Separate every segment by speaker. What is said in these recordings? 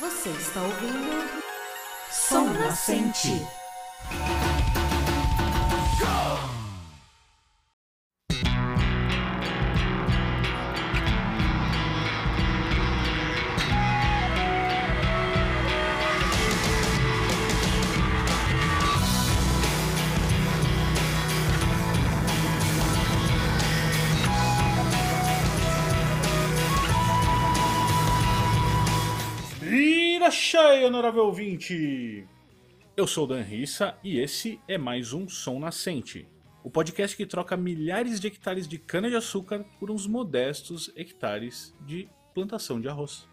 Speaker 1: Você está ouvindo Som Nascente.
Speaker 2: Honorável ouvinte! Eu sou Dan Rissa e esse é mais um Som Nascente, o podcast que troca milhares de hectares de cana-de-açúcar por uns modestos hectares de plantação de arroz.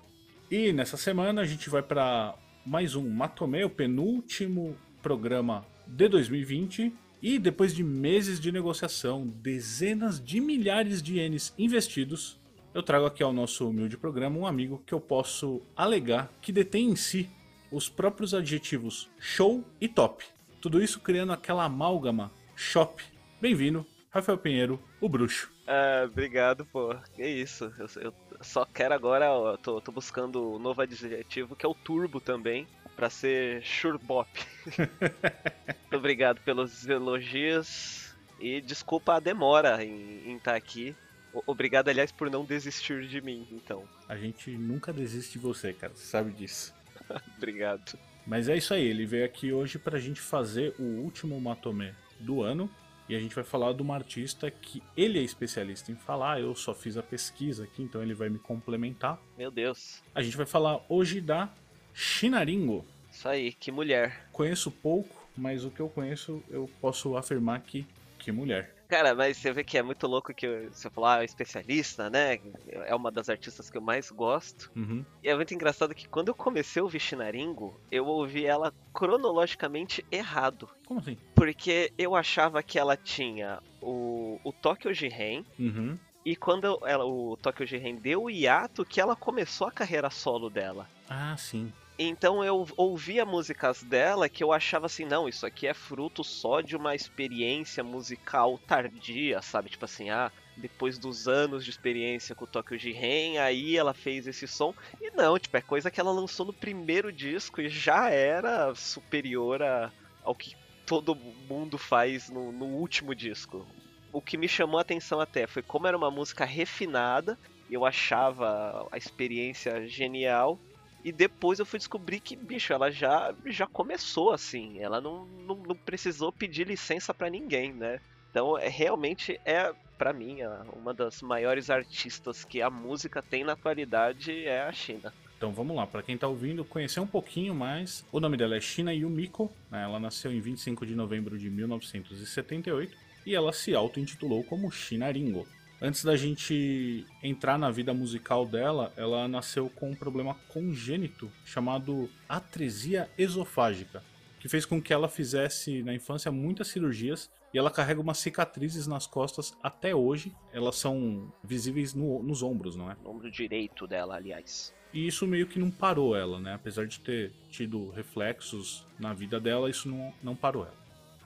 Speaker 2: E nessa semana a gente vai para mais um Matomé, o penúltimo programa de 2020. E depois de meses de negociação, dezenas de milhares de ienes investidos, eu trago aqui ao nosso humilde programa um amigo que eu posso alegar que detém em si os próprios adjetivos show e top. Tudo isso criando aquela amálgama shop. Bem-vindo, Rafael Pinheiro, o bruxo.
Speaker 3: Ah, obrigado, pô. É isso. Eu, eu só quero agora, ó, tô, tô buscando um novo adjetivo que é o turbo também, pra ser surebop. obrigado pelos elogios e desculpa a demora em estar aqui. O- Obrigado, aliás, por não desistir de mim, então.
Speaker 2: A gente nunca desiste de você, cara, você sabe disso.
Speaker 3: Obrigado.
Speaker 2: Mas é isso aí, ele veio aqui hoje pra gente fazer o último Matomé do ano. E a gente vai falar de uma artista que ele é especialista em falar, eu só fiz a pesquisa aqui, então ele vai me complementar.
Speaker 3: Meu Deus.
Speaker 2: A gente vai falar hoje da Shinaringo.
Speaker 3: Isso aí, que mulher.
Speaker 2: Conheço pouco, mas o que eu conheço eu posso afirmar que que mulher.
Speaker 3: Cara, mas você vê que é muito louco que você falou, ah, é especialista, né? É uma das artistas que eu mais gosto.
Speaker 2: Uhum.
Speaker 3: E é muito engraçado que quando eu comecei a ouvir Shinaringo, eu ouvi ela cronologicamente errado.
Speaker 2: Como assim?
Speaker 3: Porque eu achava que ela tinha o, o Tokyo Jiren,
Speaker 2: Uhum.
Speaker 3: e quando ela, o Tokyo Jiren deu o hiato, que ela começou a carreira solo dela.
Speaker 2: Ah, sim.
Speaker 3: Então eu ouvia músicas dela que eu achava assim, não, isso aqui é fruto só de uma experiência musical tardia, sabe? Tipo assim, ah, depois dos anos de experiência com o Tokyo Jiren, aí ela fez esse som. E não, tipo, é coisa que ela lançou no primeiro disco e já era superior a- ao que todo mundo faz no, no último disco. O que me chamou a atenção até foi como era uma música refinada, eu achava a experiência genial. E depois eu fui descobrir que, bicho, ela já, já começou assim. Ela não, não, não precisou pedir licença pra ninguém, né? Então, é, realmente é, pra mim, uma das maiores artistas que a música tem na atualidade é a China.
Speaker 2: Então vamos lá, para quem tá ouvindo, conhecer um pouquinho mais. O nome dela é Shina Yumiko, né? ela nasceu em 25 de novembro de 1978 e ela se auto-intitulou como Shinaringo. Antes da gente entrar na vida musical dela, ela nasceu com um problema congênito chamado atresia esofágica, que fez com que ela fizesse na infância muitas cirurgias e ela carrega umas cicatrizes nas costas até hoje. Elas são visíveis no- nos ombros, não é?
Speaker 3: No ombro direito dela, aliás.
Speaker 2: E isso meio que não parou ela, né? Apesar de ter tido reflexos na vida dela, isso não, não parou ela.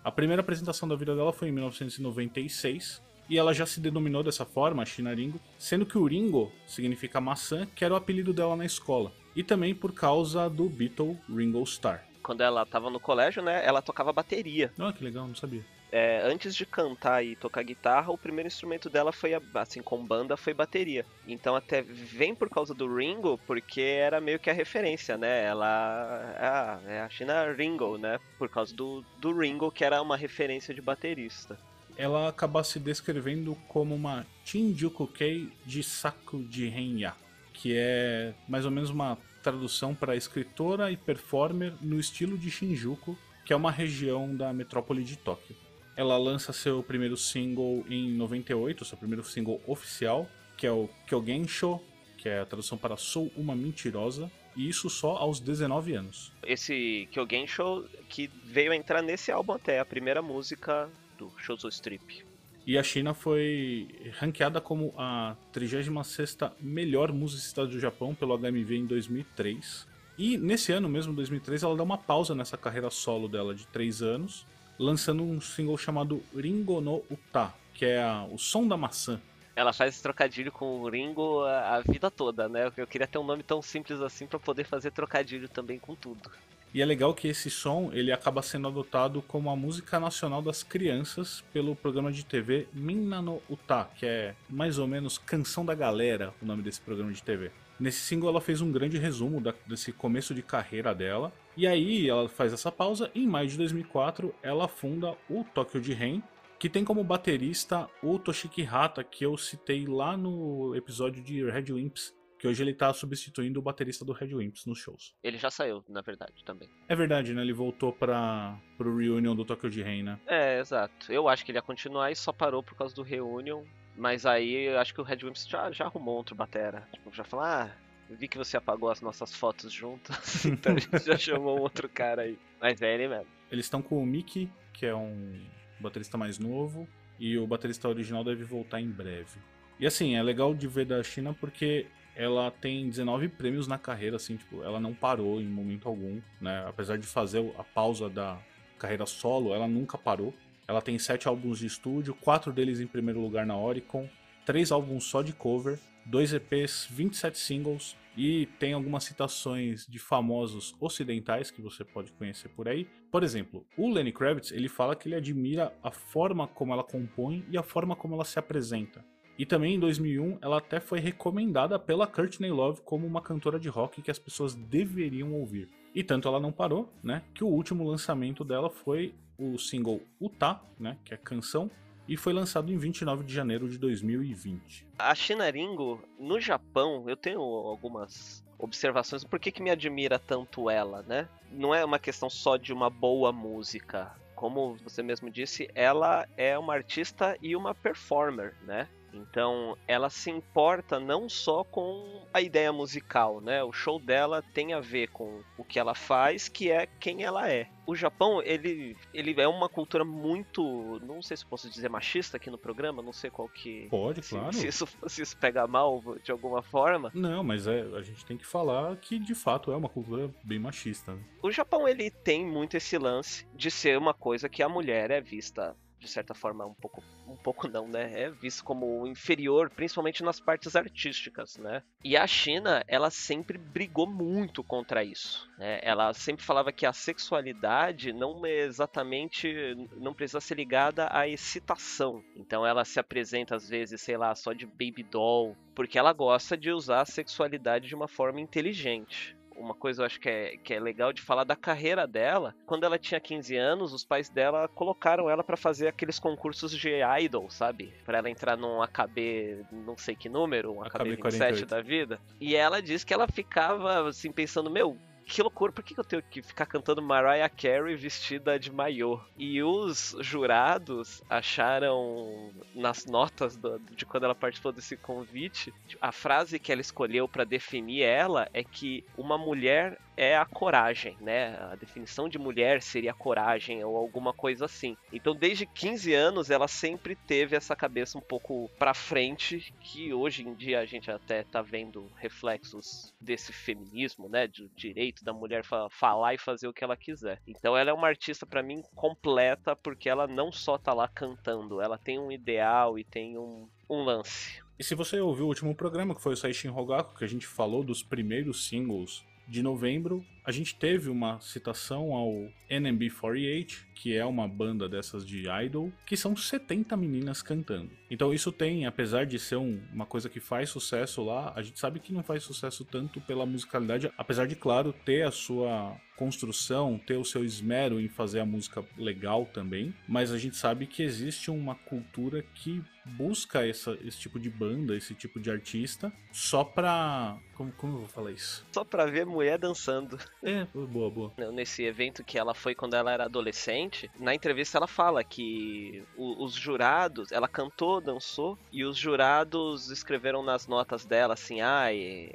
Speaker 2: A primeira apresentação da vida dela foi em 1996 e ela já se denominou dessa forma, Shinaringo, sendo que o Ringo significa maçã, que era o apelido dela na escola. E também por causa do Beatle Ringo Starr.
Speaker 3: Quando ela tava no colégio, né, ela tocava bateria.
Speaker 2: Ah, que legal, não sabia.
Speaker 3: É, antes de cantar e tocar guitarra, o primeiro instrumento dela foi, a- assim, com banda, foi bateria. Então até vem por causa do Ringo, porque era meio que a referência, né? Ela ah, é a China Ringo, né? Por causa do, do Ringo, que era uma referência de baterista.
Speaker 2: Ela acaba se descrevendo como uma Shinjuku-kei de Saku de Renya, que é mais ou menos uma tradução para escritora e performer no estilo de Shinjuku, que é uma região da metrópole de Tóquio. Ela lança seu primeiro single em 98, seu primeiro single oficial, que é o Kyogensho, que é a tradução para Sou uma Mentirosa, e isso só aos 19 anos.
Speaker 3: Esse Kyogen Show que veio entrar nesse álbum até, a primeira música do Shouzo Strip.
Speaker 2: E a China foi ranqueada como a 36ª melhor musicista do Japão pelo HMV em 2003. E nesse ano mesmo, 2003, ela dá uma pausa nessa carreira solo dela de 3 anos, lançando um single chamado Ringo no Uta, que é a- o som da maçã.
Speaker 3: Ela faz esse trocadilho com o Ringo a, a vida toda, né? Eu queria ter um nome tão simples assim para poder fazer trocadilho também com tudo.
Speaker 2: E é legal que esse som ele acaba sendo adotado como a música nacional das crianças pelo programa de TV Minna no Uta, que é mais ou menos Canção da Galera, o nome desse programa de TV. Nesse single ela fez um grande resumo da, desse começo de carreira dela. E aí ela faz essa pausa e em maio de 2004 ela funda o Tokyo de Ren, que tem como baterista o Toshiki Hata, que eu citei lá no episódio de Red Wimps, que hoje ele tá substituindo o baterista do Red Wimps nos shows.
Speaker 3: Ele já saiu, na verdade, também.
Speaker 2: É verdade, né? Ele voltou para pro reunion do Tokyo de Rain, né?
Speaker 3: É, exato. Eu acho que ele ia continuar e só parou por causa do reunion. Mas aí eu acho que o Red Wimps já, já arrumou outro batera. Tipo, já falou, ah, vi que você apagou as nossas fotos juntas, então a gente já chamou outro cara aí. Mas é ele mesmo.
Speaker 2: Eles estão com o Mickey, que é um baterista mais novo, e o baterista original deve voltar em breve. E assim, é legal de ver da China porque ela tem 19 prêmios na carreira, assim, tipo, ela não parou em momento algum, né? Apesar de fazer a pausa da carreira solo, ela nunca parou. Ela tem sete álbuns de estúdio, quatro deles em primeiro lugar na Oricon, três álbuns só de cover, dois EPs, 27 singles e tem algumas citações de famosos ocidentais que você pode conhecer por aí. Por exemplo, o Lenny Kravitz, ele fala que ele admira a forma como ela compõe e a forma como ela se apresenta. E também em 2001 ela até foi recomendada pela Courtney Love como uma cantora de rock que as pessoas deveriam ouvir. E tanto ela não parou, né, que o último lançamento dela foi o single Uta, né, que é canção, e foi lançado em 29 de janeiro de 2020.
Speaker 3: A China Ringo, no Japão, eu tenho algumas observações. Por que, que me admira tanto ela, né? Não é uma questão só de uma boa música. Como você mesmo disse, ela é uma artista e uma performer, né? Então, ela se importa não só com a ideia musical, né? O show dela tem a ver com o que ela faz, que é quem ela é. O Japão, ele, ele é uma cultura muito, não sei se posso dizer machista aqui no programa, não sei qual que
Speaker 2: Pode,
Speaker 3: se,
Speaker 2: claro.
Speaker 3: se isso se isso pega mal de alguma forma.
Speaker 2: Não, mas é, a gente tem que falar que de fato é uma cultura bem machista. Né?
Speaker 3: O Japão ele tem muito esse lance de ser uma coisa que a mulher é vista de certa forma um pouco um pouco não, né? É visto como inferior, principalmente nas partes artísticas, né? E a China, ela sempre brigou muito contra isso, né? Ela sempre falava que a sexualidade não é exatamente não precisa ser ligada à excitação. Então ela se apresenta às vezes, sei lá, só de baby doll, porque ela gosta de usar a sexualidade de uma forma inteligente uma coisa eu acho que é, que é legal de falar da carreira dela. Quando ela tinha 15 anos, os pais dela colocaram ela para fazer aqueles concursos de idol, sabe? Para ela entrar num AKB, não sei que número, um AKB, AKB 27 48. da vida. E ela disse que ela ficava assim pensando, meu, que loucura, por que, eu tenho que ficar cantando Mariah Carey vestida de maiô? E os jurados acharam nas notas do, de quando ela participou desse convite, a frase que ela escolheu para definir ela é que uma mulher é a coragem, né? A definição de mulher seria coragem ou alguma coisa assim. Então, desde 15 anos, ela sempre teve essa cabeça um pouco para frente, que hoje em dia a gente até tá vendo reflexos desse feminismo, né? Do direito da mulher falar e fazer o que ela quiser. Então, ela é uma artista para mim completa, porque ela não só tá lá cantando, ela tem um ideal e tem um, um lance.
Speaker 2: E se você ouviu o último programa, que foi o Saishin Rogaku, que a gente falou dos primeiros singles de novembro, a gente teve uma citação ao NMB48, que é uma banda dessas de idol, que são 70 meninas cantando. Então isso tem, apesar de ser um, uma coisa que faz sucesso lá, a gente sabe que não faz sucesso tanto pela musicalidade, apesar de, claro, ter a sua construção, ter o seu esmero em fazer a música legal também, mas a gente sabe que existe uma cultura que busca essa, esse tipo de banda, esse tipo de artista, só pra. Como, como eu vou falar isso?
Speaker 3: Só pra ver mulher dançando.
Speaker 2: É, boa, boa.
Speaker 3: Nesse evento que ela foi quando ela era adolescente, na entrevista ela fala que os jurados, ela cantou, dançou, e os jurados escreveram nas notas dela assim: ah,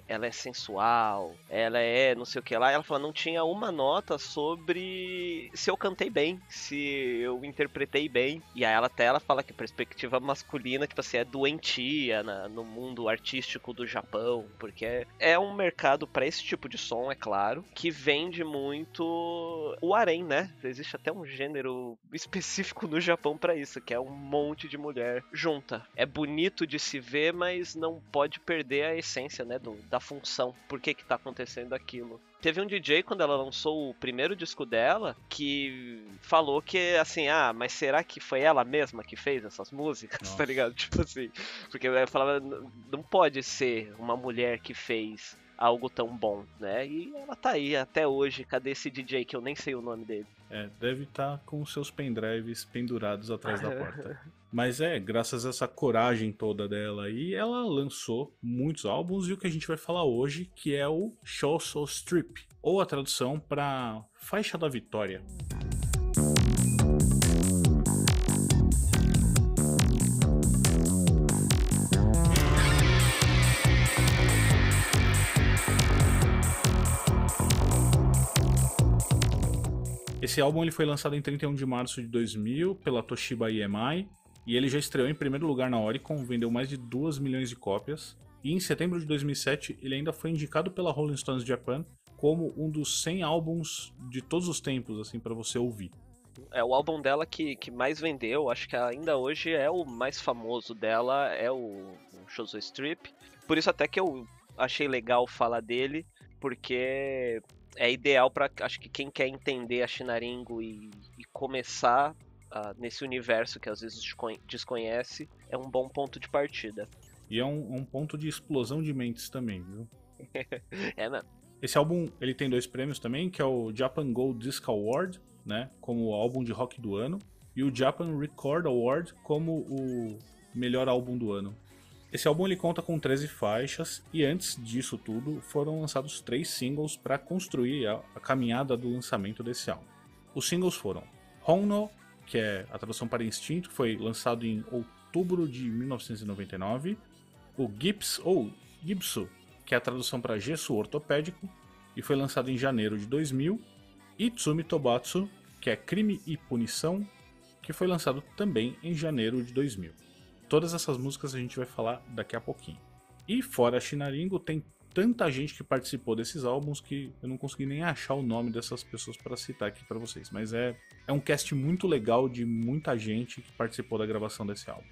Speaker 3: ela é sensual, ela é não sei o que lá. Ela fala: não tinha uma nota sobre se eu cantei bem, se eu interpretei bem. E aí ela até ela fala que perspectiva masculina, tipo assim, é doentia na, no mundo artístico do Japão, porque é, é um mercado para esse tipo de som, é claro, que vende muito o harém, né? Existe até um gênero específico no Japão para isso, que é um monte de mulher junta. É bonito de se ver, mas não pode perder a essência, né, do, da função. Por que que tá acontecendo aquilo? Teve um DJ quando ela lançou o primeiro disco dela que falou que assim, ah, mas será que foi ela mesma que fez essas músicas? Tá Nossa. Tá ligado? Tipo assim, porque ela falava, não pode ser uma mulher que fez algo tão bom, né? E ela tá aí até hoje. Cadê esse DJ que eu nem sei o nome dele?
Speaker 2: É, deve estar tá com seus pendrives pendurados atrás da porta. Mas é, graças a essa coragem toda dela aí, ela lançou muitos álbuns e o que a gente vai falar hoje, que é o Show So Strip, ou a tradução para Faixa da Vitória. Esse álbum ele foi lançado em 31 de março de 2000 pela Toshiba EMI e ele já estreou em primeiro lugar na Oricon, vendeu mais de 2 milhões de cópias. E em setembro de 2007 ele ainda foi indicado pela Rolling Stones Japan como um dos 100 álbuns de todos os tempos assim para você ouvir.
Speaker 3: É o álbum dela que, que mais vendeu, acho que ainda hoje é o mais famoso dela, é o, o Strip. Por isso até que eu achei legal falar dele, porque é ideal para acho que quem quer entender a Shinaringo e, e começar uh, nesse universo que às vezes desconhece, é um bom ponto de partida.
Speaker 2: E é um, um ponto de explosão de mentes também, viu?
Speaker 3: é, né?
Speaker 2: Esse álbum ele tem dois prêmios também, que é o Japan Gold Disc Award, né, como o álbum de rock do ano, e o Japan Record Award como o melhor álbum do ano. Esse álbum ele conta com 13 faixas e antes disso tudo foram lançados três singles para construir a, a, caminhada do lançamento desse álbum. Os singles foram Honno, que é a tradução para instinto, foi lançado em outubro de 1999, o Gips ou Gipso, que é a tradução para gesso ortopédico, e foi lançado em janeiro de 2000, e Tsumi Tobatsu, que é crime e punição, que foi lançado também em janeiro de 2000. Todas essas músicas a gente vai falar daqui a pouquinho. E fora a Shinaringo, tem tanta gente que participou desses álbuns que eu não consegui nem achar o nome dessas pessoas para citar aqui para vocês. Mas é, é um cast muito legal de muita gente que participou da gravação desse álbum.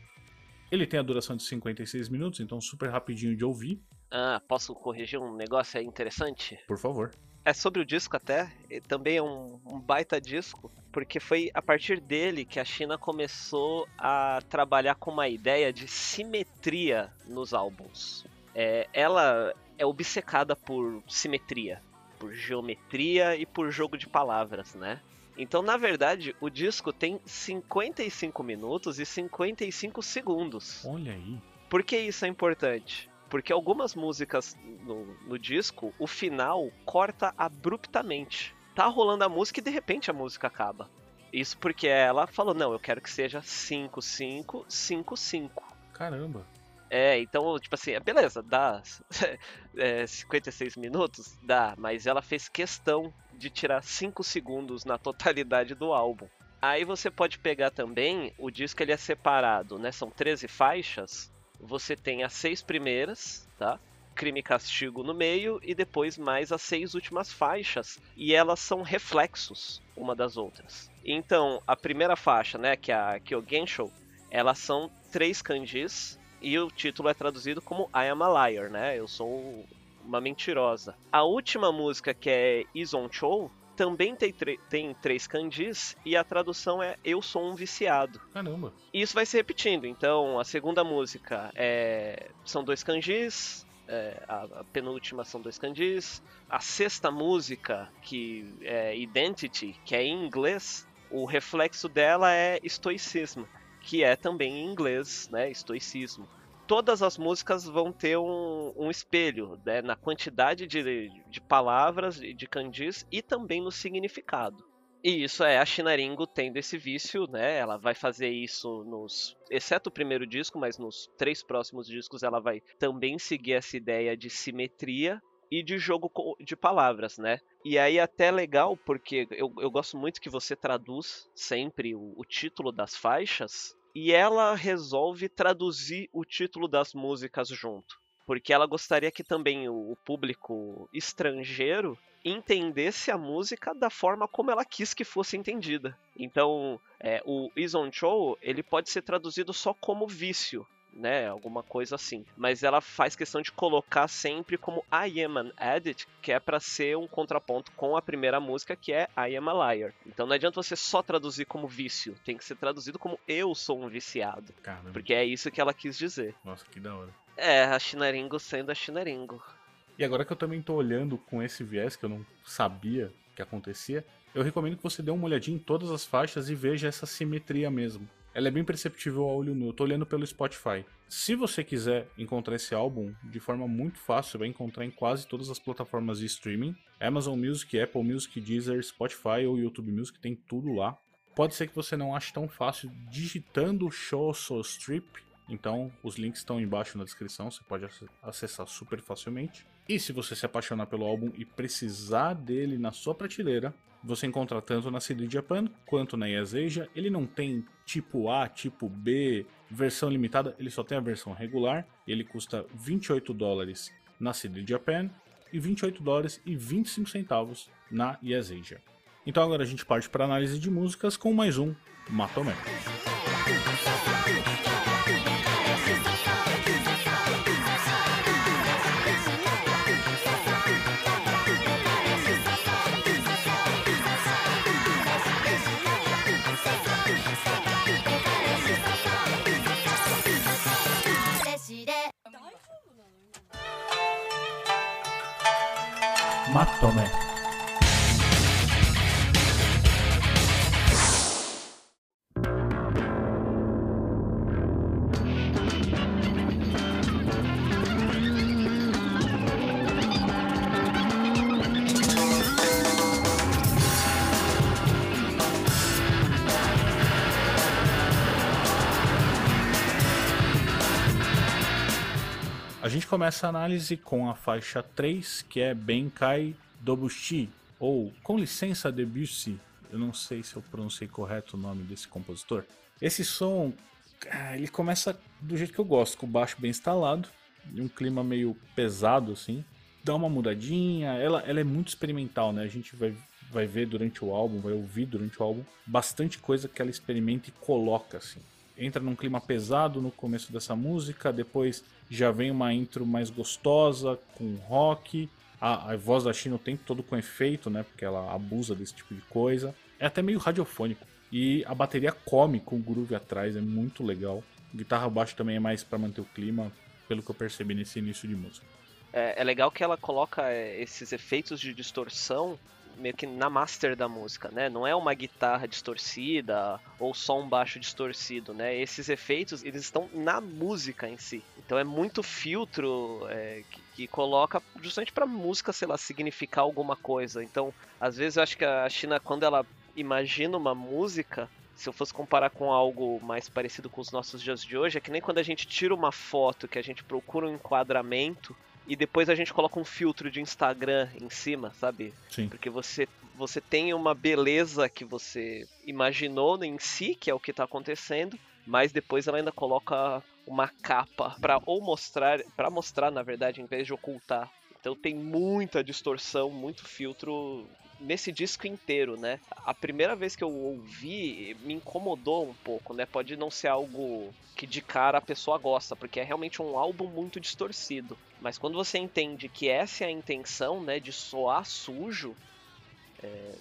Speaker 2: Ele tem a duração de 56 minutos, então super rapidinho de ouvir.
Speaker 3: Ah, posso corrigir um negócio aí interessante?
Speaker 2: Por favor.
Speaker 3: É sobre o disco até, também é um, um, baita disco, porque foi a partir dele que a China começou a trabalhar com uma ideia de simetria nos álbuns. É, ela é obcecada por simetria, por geometria e por jogo de palavras, né? Então, na verdade, o disco tem 55 minutos e 55 segundos.
Speaker 2: Olha aí.
Speaker 3: Por que isso é importante? Porque algumas músicas no, no disco, o final corta abruptamente. Tá rolando a música e de repente a música acaba. Isso porque ela falou: não, eu quero que seja 5, 5, 5, 5.
Speaker 2: Caramba.
Speaker 3: É, então, tipo assim, beleza, dá é, 56 minutos? Dá, mas ela fez questão de tirar 5 segundos na totalidade do álbum. Aí você pode pegar também, o disco ele é separado, né? São 13 faixas, você tem as seis primeiras, tá? Crime e Castigo no meio e depois mais as seis últimas faixas e elas são reflexos uma das outras. Então, a primeira faixa, né, que é a Kyogensho, elas são três kanjis e o título é traduzido como I am a liar, né? Eu sou uma mentirosa. A última música que é Ison Chou também tem, tem três kanjis e a tradução é Eu Sou um Viciado.
Speaker 2: Caramba.
Speaker 3: E isso vai se repetindo. Então, a segunda música é... são dois kanjis, é, a, a, penúltima são dois kanjis. A sexta música, que é Identity, que é em inglês, o reflexo dela é estoicismo, que é também em inglês, né? Estoicismo todas as músicas vão ter um, um espelho né, na quantidade de, de palavras, de kanjis e também no significado. E isso é a Shinaringo tendo esse vício, né? Ela vai fazer isso nos. Exceto o primeiro disco, mas nos três próximos discos ela vai também seguir essa ideia de simetria e de jogo de palavras, né? E aí até legal, porque eu, eu gosto muito que você traduz sempre o, o título das faixas e ela resolve traduzir o título das músicas junto. porque ela gostaria que também o público estrangeiro entendesse a música da forma como ela quis que fosse entendida. Então, é, o Ison Cho ele pode ser traduzido só como vício, né? Alguma coisa assim. Mas ela faz questão de colocar sempre como I am an addict, que é para ser um contraponto com a primeira música, que é I am a liar. Então não adianta você só traduzir como vício, tem que ser traduzido como eu sou um viciado.
Speaker 2: Caramba.
Speaker 3: Porque é isso que ela quis dizer.
Speaker 2: Nossa, que da hora.
Speaker 3: É, a Chinaringo sendo a Chinaringo.
Speaker 2: E agora que eu também tô olhando com esse viés que eu não sabia que acontecia, eu recomendo que você dê uma olhadinha em todas as faixas e veja essa simetria mesmo. Ela é bem perceptível ao olho nu. Eu tô olhando pelo Spotify. Se você quiser encontrar esse álbum de forma muito fácil, vai encontrar em quase todas as plataformas de streaming. Amazon Music, Apple Music, Deezer, Spotify ou YouTube Music, tem tudo lá. Pode ser que você não ache tão fácil digitando Show So Strip. Então, os links estão embaixo na descrição, você pode acessar super facilmente. E se você se apaixonar pelo álbum e precisar dele na sua prateleira, você encontra tanto na CD Japan quanto na Yaseja. Ele não tem tipo A, tipo B, versão limitada, ele só tem a versão regular. Ele custa 28 dólares na CD Japan e 28 dólares e 25 centavos na Yaseja. Então agora a gente parte para análise de músicas com mais um Matomé. Matome. A começa a análise com a faixa 3, que é Benkai Dobushi, ou Com licença Debussy. Eu não sei se eu pronunciei correto o nome desse compositor. Esse som, ah, ele começa do jeito que eu gosto, com o baixo bem instalado, e um clima meio pesado assim. Dá uma mudadinha, ela, ela é muito experimental, né? A gente vai, vai ver durante o álbum, vai ouvir durante o álbum, bastante coisa que ela experimenta e coloca assim entra num clima pesado no começo dessa música, depois já vem uma intro mais gostosa, com rock. A, a voz da China o tempo todo com efeito, né? Porque ela abusa desse tipo de coisa. É até meio radiofônico. E a bateria come com o groove atrás, é muito legal. Guitarra baixo também é mais para manter o clima, pelo que eu percebi nesse início de música.
Speaker 3: É, é legal que ela coloca é, esses efeitos de distorção meio que na master da música, né? Não é uma guitarra distorcida ou só um baixo distorcido, né? Esses efeitos, eles estão na música em si. Então é muito filtro é, que, que, coloca justamente pra música, sei lá, significar alguma coisa. Então, às vezes eu acho que a China, quando ela imagina uma música, se eu fosse comparar com algo mais parecido com os nossos dias de hoje, é que nem quando a gente tira uma foto que a gente procura um enquadramento e depois a gente coloca um filtro de Instagram em cima, sabe?
Speaker 2: Sim.
Speaker 3: Porque você você tem uma beleza que você imaginou em si, que é o que está acontecendo, mas depois ela ainda coloca uma capa para ou mostrar, para mostrar na verdade, em vez de ocultar. Então tem muita distorção, muito filtro nesse disco inteiro, né? A primeira vez que eu ouvi me incomodou um pouco, né? Pode não ser algo que de cara a pessoa gosta, porque é realmente um álbum muito distorcido. Mas quando você entende que essa é a intenção, né, de soar sujo, é...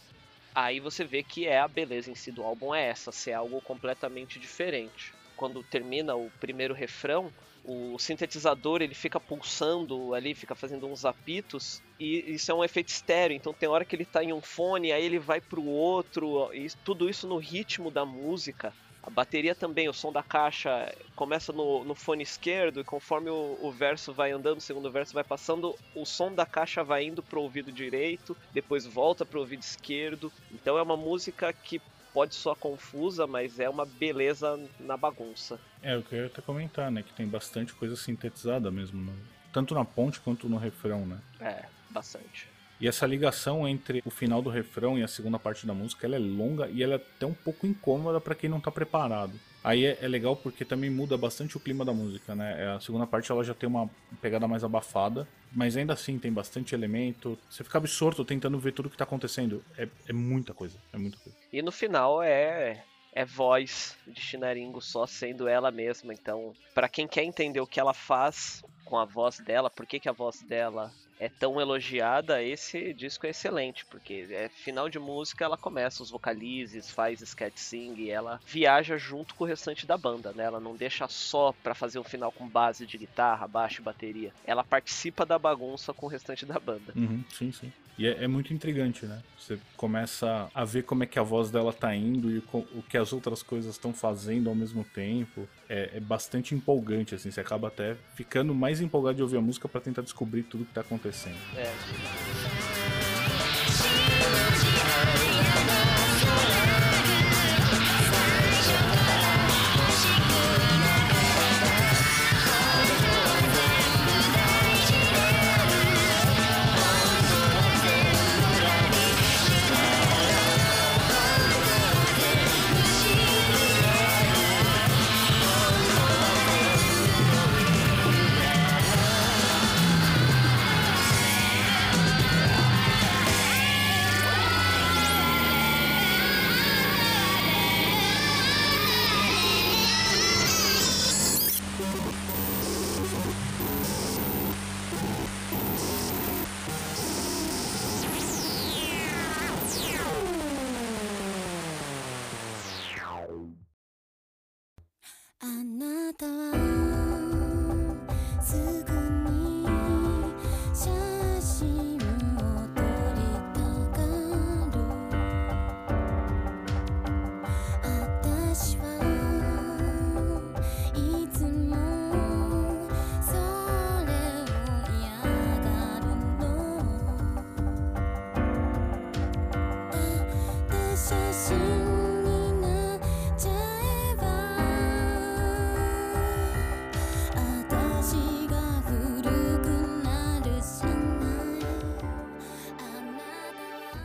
Speaker 3: aí você vê que é a beleza em si do álbum é essa, ser algo completamente diferente. Quando termina o primeiro refrão, o sintetizador ele fica pulsando ali, fica fazendo uns apitos, e isso é um efeito estéreo, então tem hora que ele está em um fone, aí ele vai pro outro, e tudo isso no ritmo da música. A bateria também, o som da caixa começa no, no fone esquerdo e conforme o, o, verso vai andando, o segundo verso vai passando, o som da caixa vai indo pro ouvido direito, depois volta pro ouvido esquerdo. Então é uma música que pode soar confusa, mas é uma beleza na bagunça.
Speaker 2: É, eu queria até comentar, né, que tem bastante coisa sintetizada mesmo, no... tanto na ponte quanto no refrão, né?
Speaker 3: É, bastante.
Speaker 2: E essa ligação entre o final do refrão e a segunda parte da música, ela é longa e ela é até um pouco incômoda para quem não tá preparado. Aí é, é, legal porque também muda bastante o clima da música, né? É, a segunda parte ela já tem uma pegada mais abafada, mas ainda assim tem bastante elemento. Você fica absorto tentando ver tudo que tá acontecendo. É, é muita coisa, é muita coisa.
Speaker 3: E no final é é voz de Shinaringo só sendo ela mesma. Então, para quem quer entender o que ela faz com a voz dela, por que, que a voz dela é tão elogiada, esse disco é excelente, porque é final de música, ela começa os vocalizes, faz sketch sing, ela viaja junto com o restante da banda, né? Ela não deixa só para fazer um final com base de guitarra, baixo e bateria. Ela participa da bagunça com o restante da banda.
Speaker 2: Uhum, sim, sim. E é, é, muito intrigante, né? Você começa a ver como é que a voz dela tá indo e o, que as outras coisas estão fazendo ao mesmo tempo. É, é, bastante empolgante, assim. Você acaba até ficando mais empolgado de ouvir a música para tentar descobrir tudo que tá acontecendo. É.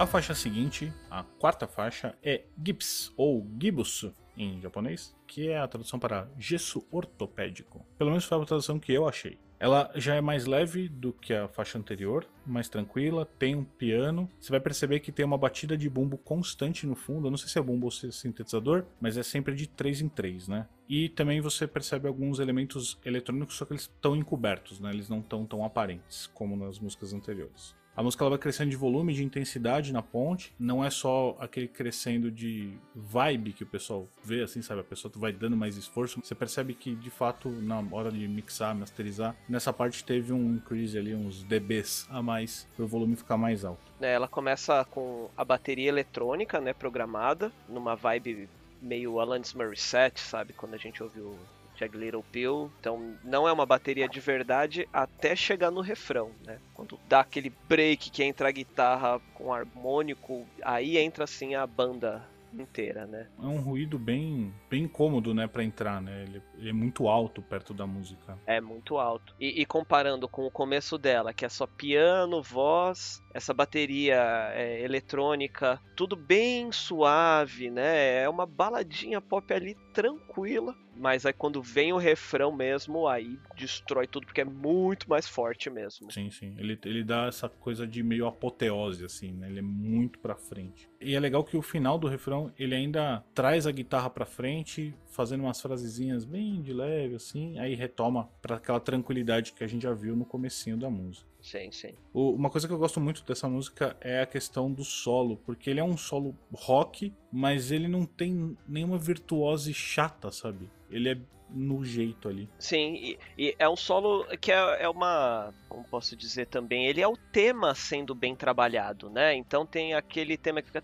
Speaker 2: A faixa seguinte, a quarta faixa, é Gips, ou Gibus em japonês, que é a tradução para gesso ortopédico. Pelo menos foi a tradução que eu achei. Ela já é mais leve do que a faixa anterior, mais tranquila, tem um piano. Você vai perceber que tem uma batida de bumbo constante no fundo. Eu não sei se é bumbo ou se é sintetizador, mas é sempre de 3 em 3, né? E também você percebe alguns elementos eletrônicos, só que eles estão encobertos, né? Eles não estão tão aparentes como nas músicas anteriores. A música ela vai crescendo de volume, de intensidade na ponte. Não é só aquele crescendo de vibe que o pessoal vê, assim, sabe? A pessoa vai dando mais esforço. Você percebe que, de fato, na hora de mixar, masterizar, nessa parte teve um increase ali, uns dBs a mais, para o volume ficar mais alto.
Speaker 3: É, ela começa com a bateria eletrônica, né, programada, numa vibe meio Alanis Morissette, sabe? Quando a gente ouviu Jag Little Pill. Então não é uma bateria de verdade até chegar no refrão, né? Quando dá aquele break que entra a guitarra com harmônico, aí entra assim a banda inteira, né?
Speaker 2: É um ruído bem, bem incômodo, né, para entrar, né? Ele, ele, é muito alto perto da música.
Speaker 3: É muito alto. E, e, comparando com o começo dela, que é só piano, voz, essa bateria é, eletrônica, tudo bem suave, né? É uma baladinha pop ali tranquila. Mas aí quando vem o refrão mesmo, aí destrói tudo, porque é muito mais forte mesmo.
Speaker 2: Sim, sim. Ele, ele dá essa coisa de meio apoteose, assim, né? Ele é muito pra frente. E é legal que o final do refrão, ele ainda traz a guitarra pra frente, fazendo umas frasezinhas bem de leve, assim, aí retoma para aquela tranquilidade que a gente já viu no comecinho da música.
Speaker 3: Sim, sim.
Speaker 2: Uma coisa que eu gosto muito dessa música é a questão do solo, porque ele é um solo rock, mas ele não tem nenhuma virtuose chata, sabe? Ele é no jeito ali.
Speaker 3: Sim, e, e, é um solo que é, é, uma. Como posso dizer também? Ele é o tema sendo bem trabalhado, né? Então tem aquele tema que fica.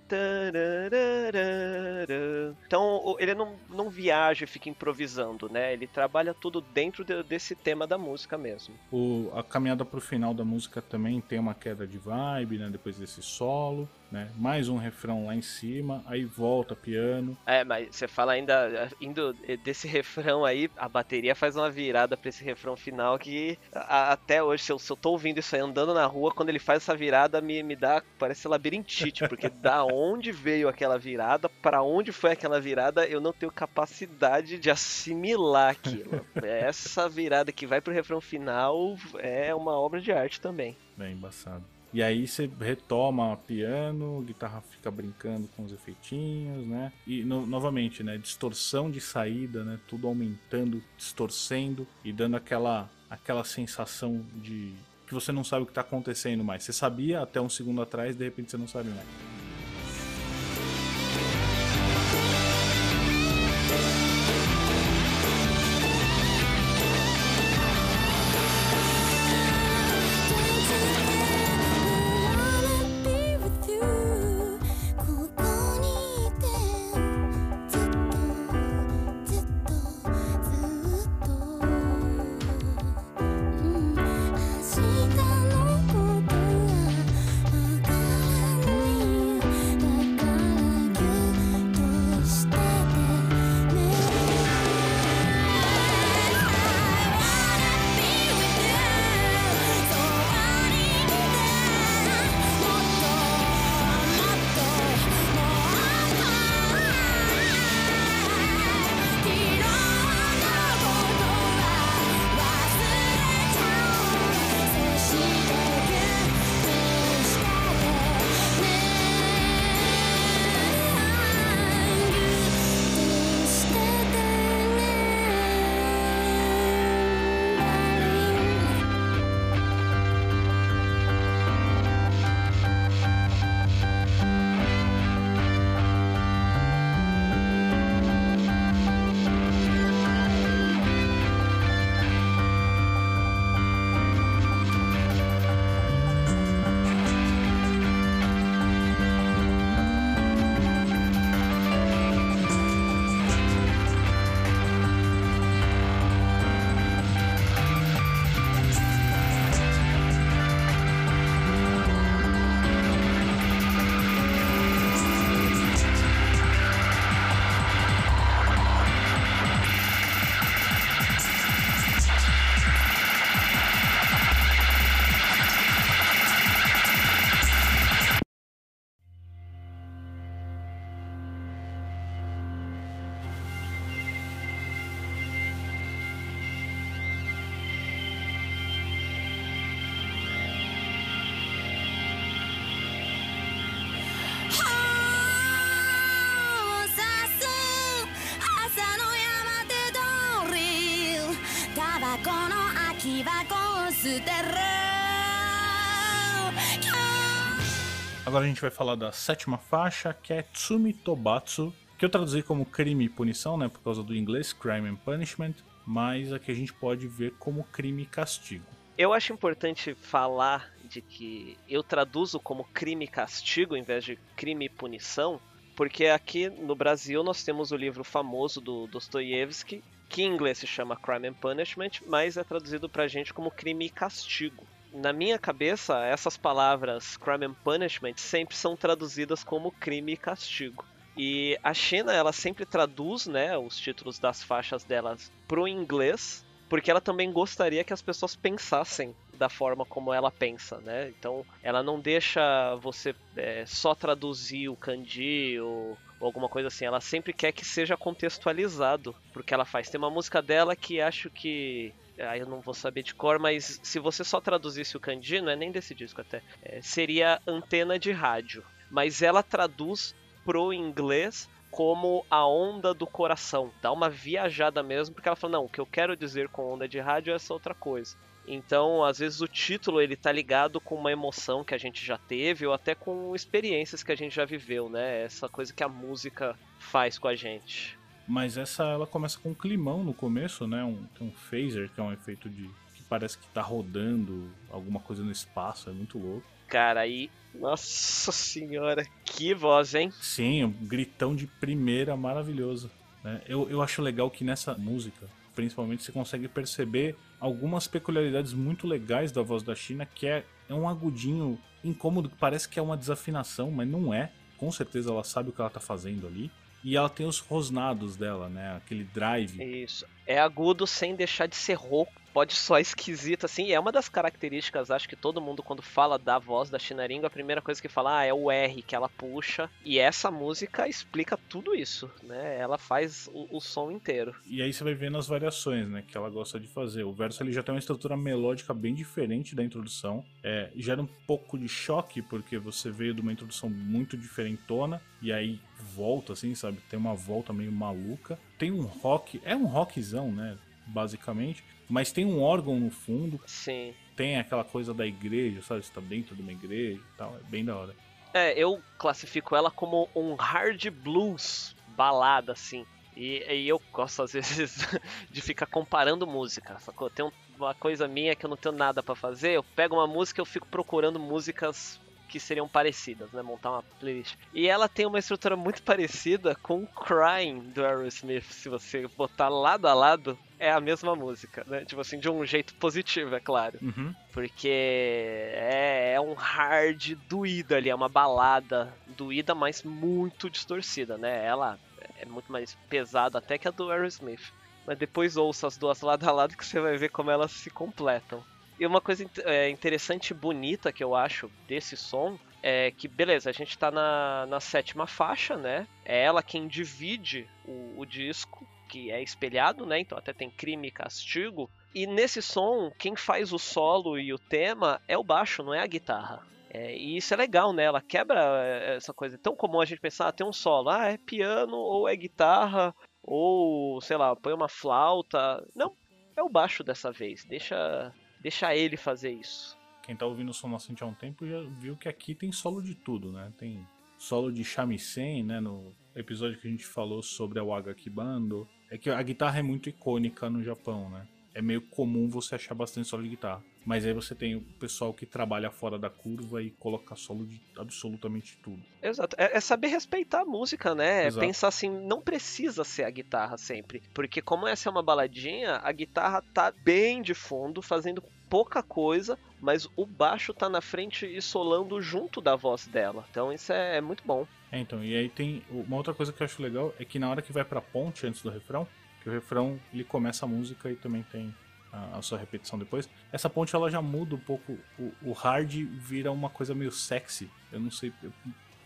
Speaker 3: Então ele não, não viaja e fica improvisando, né? Ele trabalha tudo dentro de, desse tema da música mesmo.
Speaker 2: O, a caminhada pro final da música também tem uma queda de vibe, né? Depois desse solo né? Mais um refrão lá em cima, aí volta piano.
Speaker 3: É, mas você fala ainda indo desse refrão aí, a bateria faz uma virada pra esse refrão final que a, até hoje, se eu, se eu tô ouvindo isso aí andando na rua, quando ele faz essa virada, me, me dá, parece labirintite, porque da onde veio aquela virada, para onde foi aquela virada, eu não tenho capacidade de assimilar aquilo. Essa virada que vai pro refrão final é uma obra de arte também.
Speaker 2: Bem embaçado. E aí você retoma piano, guitarra fica brincando com os efeitinhos, né? E no, novamente, né? Distorção de saída, né? Tudo aumentando, distorcendo e dando aquela, aquela sensação de que você não sabe o que está acontecendo mais. Você sabia até um segundo atrás, de repente você não sabe mais. Agora a gente vai falar da sétima faixa, que é Tsumi Tobatsu, que eu traduzi como crime e punição, né, por causa do inglês, crime and punishment, mas aqui a gente pode ver como crime e castigo.
Speaker 3: Eu acho importante falar de que eu traduzo como crime e castigo em vez de crime e punição, porque aqui no Brasil nós temos o livro famoso do Dostoiévski, que em inglês se chama Crime and Punishment, mas é traduzido pra gente como crime e castigo. Na minha cabeça, essas palavras crime and punishment sempre são traduzidas como crime e castigo. E a China, ela sempre traduz, né, os títulos das faixas delas pro inglês, porque ela também gostaria que as pessoas pensassem da forma como ela pensa, né? Então, ela não deixa você é, só traduzir o kanji ou, ou, alguma coisa assim. Ela sempre quer que seja contextualizado porque ela faz. Tem uma música dela que acho que aí eu não vou saber de cor, mas se você só traduzisse o kanji, não é nem desse disco até, é, seria antena de rádio. Mas ela traduz pro inglês como a onda do coração. Dá uma viajada mesmo, porque ela fala, não, o que eu quero dizer com onda de rádio é essa outra coisa. Então, às vezes o título ele tá ligado com uma emoção que a gente já teve ou até com experiências que a gente já viveu, né? Essa coisa que a música faz com a gente.
Speaker 2: Mas essa ela começa com um climão no começo, né? Um, um phaser, que é um efeito de que parece que tá rodando alguma coisa no espaço, é muito louco.
Speaker 3: Cara, aí, nossa senhora, que voz, hein?
Speaker 2: Sim, um gritão de primeira maravilhoso. Né? Eu, eu acho legal que nessa música, principalmente, você consegue perceber algumas peculiaridades muito legais da voz da China, que é, é um agudinho incômodo, que parece que é uma desafinação, mas não é. Com certeza ela sabe o que ela tá fazendo ali. E ela tem os rosnados dela, né? Aquele drive.
Speaker 3: Isso. É agudo sem deixar de ser rouco pode soar esquisito, assim, é uma das características, acho que todo mundo quando fala da voz da Chinaringo, a primeira coisa que fala ah, é o R que ela puxa, e essa música explica tudo isso, né? Ela faz o, o, som inteiro.
Speaker 2: E aí você vai vendo as variações, né, que ela gosta de fazer. O verso ele já tem uma estrutura melódica bem diferente da introdução, é, gera um pouco de choque, porque você veio de uma introdução muito diferentona, e aí volta, assim, sabe? Tem uma volta meio maluca. Tem um rock, é um rockzão, né? Basicamente, mas tem um órgão no fundo.
Speaker 3: Sim.
Speaker 2: Tem aquela coisa da igreja, sabe? Você tá dentro de uma igreja e tal. É bem da hora.
Speaker 3: É, eu classifico ela como um hard blues balada, assim. E, e eu gosto, às vezes, de ficar comparando música, sacou? Tem uma coisa minha que eu não tenho nada para fazer, eu pego uma música e eu fico procurando músicas que seriam parecidas, né? Montar uma playlist. E ela tem uma estrutura muito parecida com Crying do Aerosmith. Se você botar lado a lado, é a mesma música, né? Tipo assim, de um jeito positivo, é claro.
Speaker 2: Uhum.
Speaker 3: Porque é, é, um hard doído ali, é uma balada doída, mas muito distorcida, né? Ela é muito mais pesada até que a do Aerosmith. Mas depois ouça as duas lado a lado que você vai ver como elas se completam. E uma coisa é, interessante e bonita que eu acho desse som é que, beleza, a gente tá na, na sétima faixa, né? É ela quem divide o, o disco, que é espelhado, né? Então até tem crime e castigo. E nesse som, quem faz o solo e o tema é o baixo, não é a guitarra. É, e isso é legal, né? Ela quebra é, essa coisa. É tão comum a gente pensar, ah, tem um solo, ah, é piano ou é guitarra, ou sei lá, põe uma flauta. Não, é o baixo dessa vez. Deixa deixar ele fazer isso.
Speaker 2: Quem tá ouvindo o som nascente há um tempo já viu que aqui tem solo de tudo, né? Tem solo de shamisen, né? No episódio que a gente falou sobre a Waga. É que a guitarra é muito icônica no Japão, né? É meio comum você achar bastante solo de guitarra. Mas aí você tem o pessoal que trabalha fora da curva e coloca solo de absolutamente tudo.
Speaker 3: Exato. É, é saber respeitar a música, né? É pensar assim, não precisa ser a guitarra sempre. Porque como essa é uma baladinha, a guitarra tá bem de fundo, fazendo pouca coisa, mas o baixo tá na frente e solando junto da voz dela. Então isso é, é muito bom.
Speaker 2: É, então, e aí tem uma outra coisa que eu acho legal é que na hora que vai pra ponte antes do refrão, que o refrão ele começa a música e também tem a, a, sua repetição depois. Essa ponte ela já muda um pouco. O, o, hard vira uma coisa meio sexy. Eu não sei. Eu,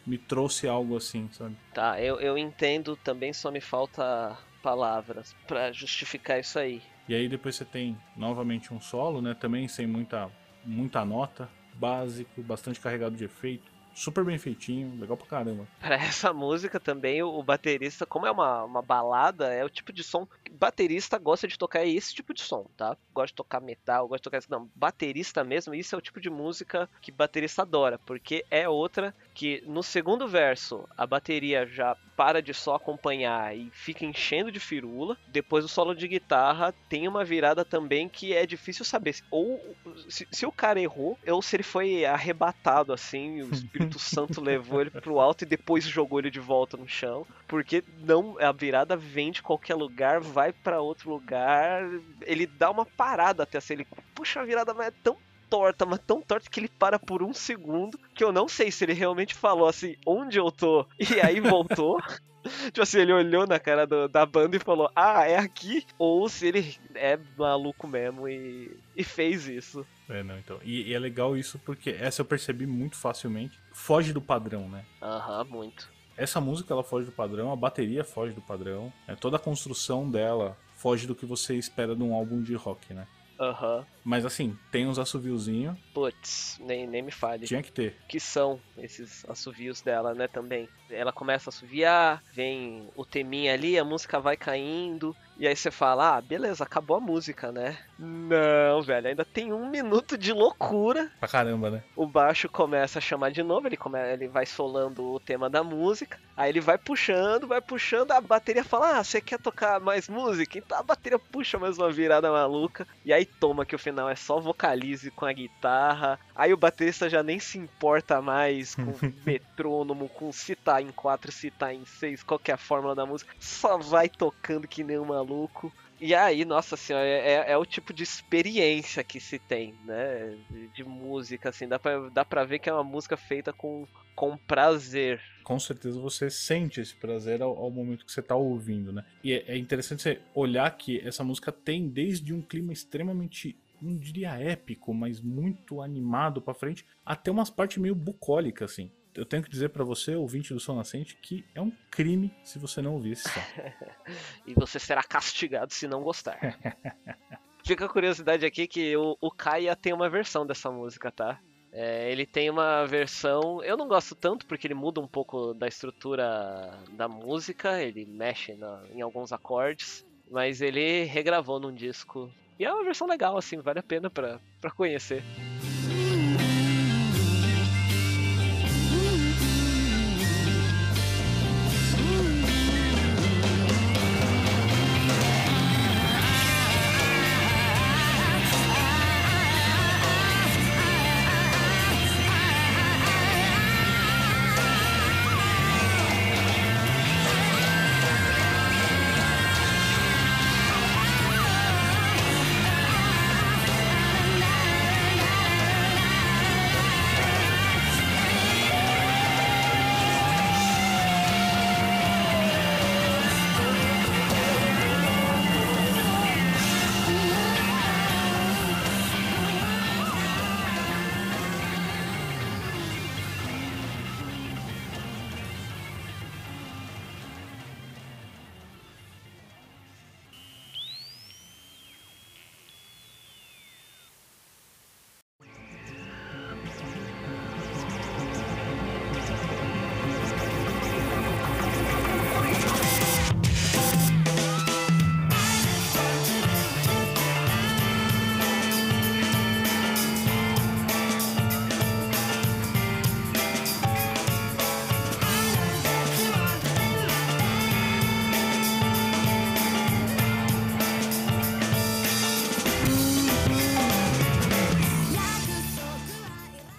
Speaker 2: me trouxe algo assim, sabe?
Speaker 3: Tá, eu, eu entendo também, só me falta palavras para justificar isso aí.
Speaker 2: E aí depois você tem novamente um solo, né? Também sem muita, muita nota, básico, bastante carregado de efeito super bem feitinho, legal pra caramba.
Speaker 3: Pra essa música também, o baterista, como é uma, uma balada, é o tipo de som que baterista gosta de tocar, é esse tipo de som, tá? Gosta de tocar metal, gosta de tocar. Não, baterista mesmo, isso é o tipo de música que baterista adora, porque é outra que no segundo verso a bateria já para de só acompanhar e fica enchendo de firula. Depois o solo de guitarra tem uma virada também que é difícil saber. Ou se, se o cara errou, ou se ele foi arrebatado assim, o Espírito Santo levou ele pro alto e depois jogou ele de volta no chão. Porque não a virada vem de qualquer lugar, vai para outro lugar. Ele dá uma parada até assim, ele puxa a virada, mas é tão torta, mas tão torta que ele para por um segundo, que eu não sei se ele realmente falou assim, onde eu tô, e aí voltou. tipo assim, ele olhou na cara do, da banda e falou, ah, é aqui, ou se ele é maluco mesmo e, e fez isso.
Speaker 2: É, não, então. E, e, é legal isso porque essa eu percebi muito facilmente. Foge do padrão, né?
Speaker 3: Aham, muito.
Speaker 2: Essa música ela foge do padrão, a bateria foge do padrão, é toda a construção dela foge do que você espera de um álbum de rock, né?
Speaker 3: Aham. Uhum.
Speaker 2: Mas assim, tem uns assoviozinhos.
Speaker 3: Putz, nem, nem me fale.
Speaker 2: Tinha que ter.
Speaker 3: Que são esses assovios dela, né, também. Ela começa a assoviar, vem o teminha ali, a música vai caindo. E aí você fala, ah, beleza, acabou a música, né? Não, velho, ainda tem um minuto de loucura.
Speaker 2: Pra caramba, né?
Speaker 3: O baixo começa a chamar de novo, ele, come... ele vai solando o tema da música. Aí ele vai puxando, vai puxando, a bateria fala, ah, você quer tocar mais música? Então a bateria puxa mais uma virada maluca. E aí toma que o final é só vocalize com a guitarra. Aí o baterista já nem se importa mais com metrônomo, com se tá em 4, se tá em 6, qual que é fórmula da música. Só vai tocando que nem um maluco. E aí, nossa senhora, é, é, é o tipo de experiência que se tem, né? De, de, música, assim, dá pra, dá pra ver que é uma música feita com, com prazer.
Speaker 2: Com certeza você sente esse prazer ao, ao momento que você tá ouvindo, né? E é, é interessante você olhar que essa música tem desde um clima extremamente não diria épico, mas muito animado para frente, até umas partes meio bucólicas, assim eu tenho que dizer para você, ouvinte do Som Nascente, que é um crime se você não ouvir esse som.
Speaker 3: e você será castigado se não gostar. Fica a curiosidade aqui que o, o Kaia tem uma versão dessa música, tá? É, ele tem uma versão. Eu não gosto tanto porque ele muda um pouco da estrutura da música, ele mexe na, em alguns acordes, mas ele regravou num disco. E é uma versão legal, assim, vale a pena pra conhecer.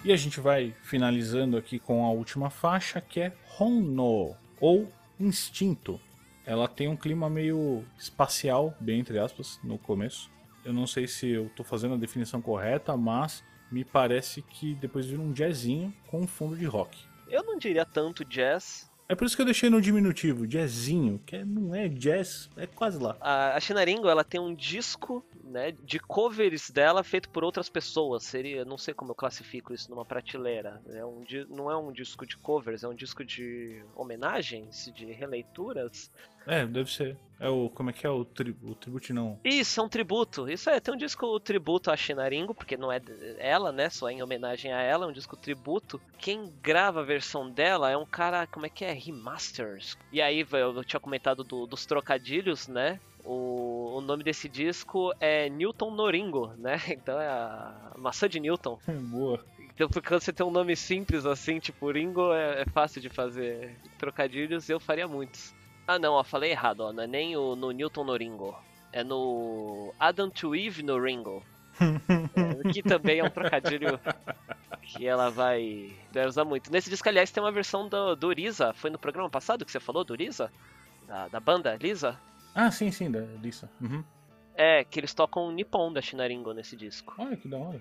Speaker 2: E a gente vai finalizando aqui com a última faixa, que é Honno, ou Instinto. Ela tem um clima meio espacial, bem entre aspas, no começo. Eu não sei se eu estou fazendo a definição correta, mas me parece que depois vira um jazzinho com um fundo de rock.
Speaker 3: Eu não diria tanto jazz,
Speaker 2: é por isso que eu deixei no diminutivo, jazzinho, que não é jazz, é quase lá.
Speaker 3: A, a Shinaringo, ela tem um disco, né, de covers dela feito por outras pessoas. Seria, não sei como eu classifico isso numa prateleira. É um, não é um disco de covers, é um disco de homenagens, de releituras.
Speaker 2: É, deve ser. É o. Como é que é o, tri, o tributo não?
Speaker 3: Isso, é um tributo. Isso é, tem um disco tributo a Shinaringo, porque não é ela, né? Só em homenagem a ela, é um disco tributo. Quem grava a versão dela é um cara, como é que é? Remasters. E aí, eu tinha comentado do, dos trocadilhos, né? O, o, nome desse disco é Newton Noringo, né? Então é a maçã de Newton.
Speaker 2: Boa.
Speaker 3: Então, porque você tem um nome simples assim, tipo Ringo, é, é fácil de fazer trocadilhos, eu faria muitos. Ah não, ó, falei errado, ó. Não é nem o, no Newton no Ringo. É no Adam to Eve no Ringo. é, que também é um trocadilho que ela vai, vai usar muito. Nesse disco, aliás, tem uma versão do, do Risa. Foi no programa passado que você falou do Risa? Da, da banda Lisa?
Speaker 2: Ah, sim, sim, da Lisa. Uhum.
Speaker 3: É, que eles tocam Nippon da Shinaringo nesse disco.
Speaker 2: Olha que da hora.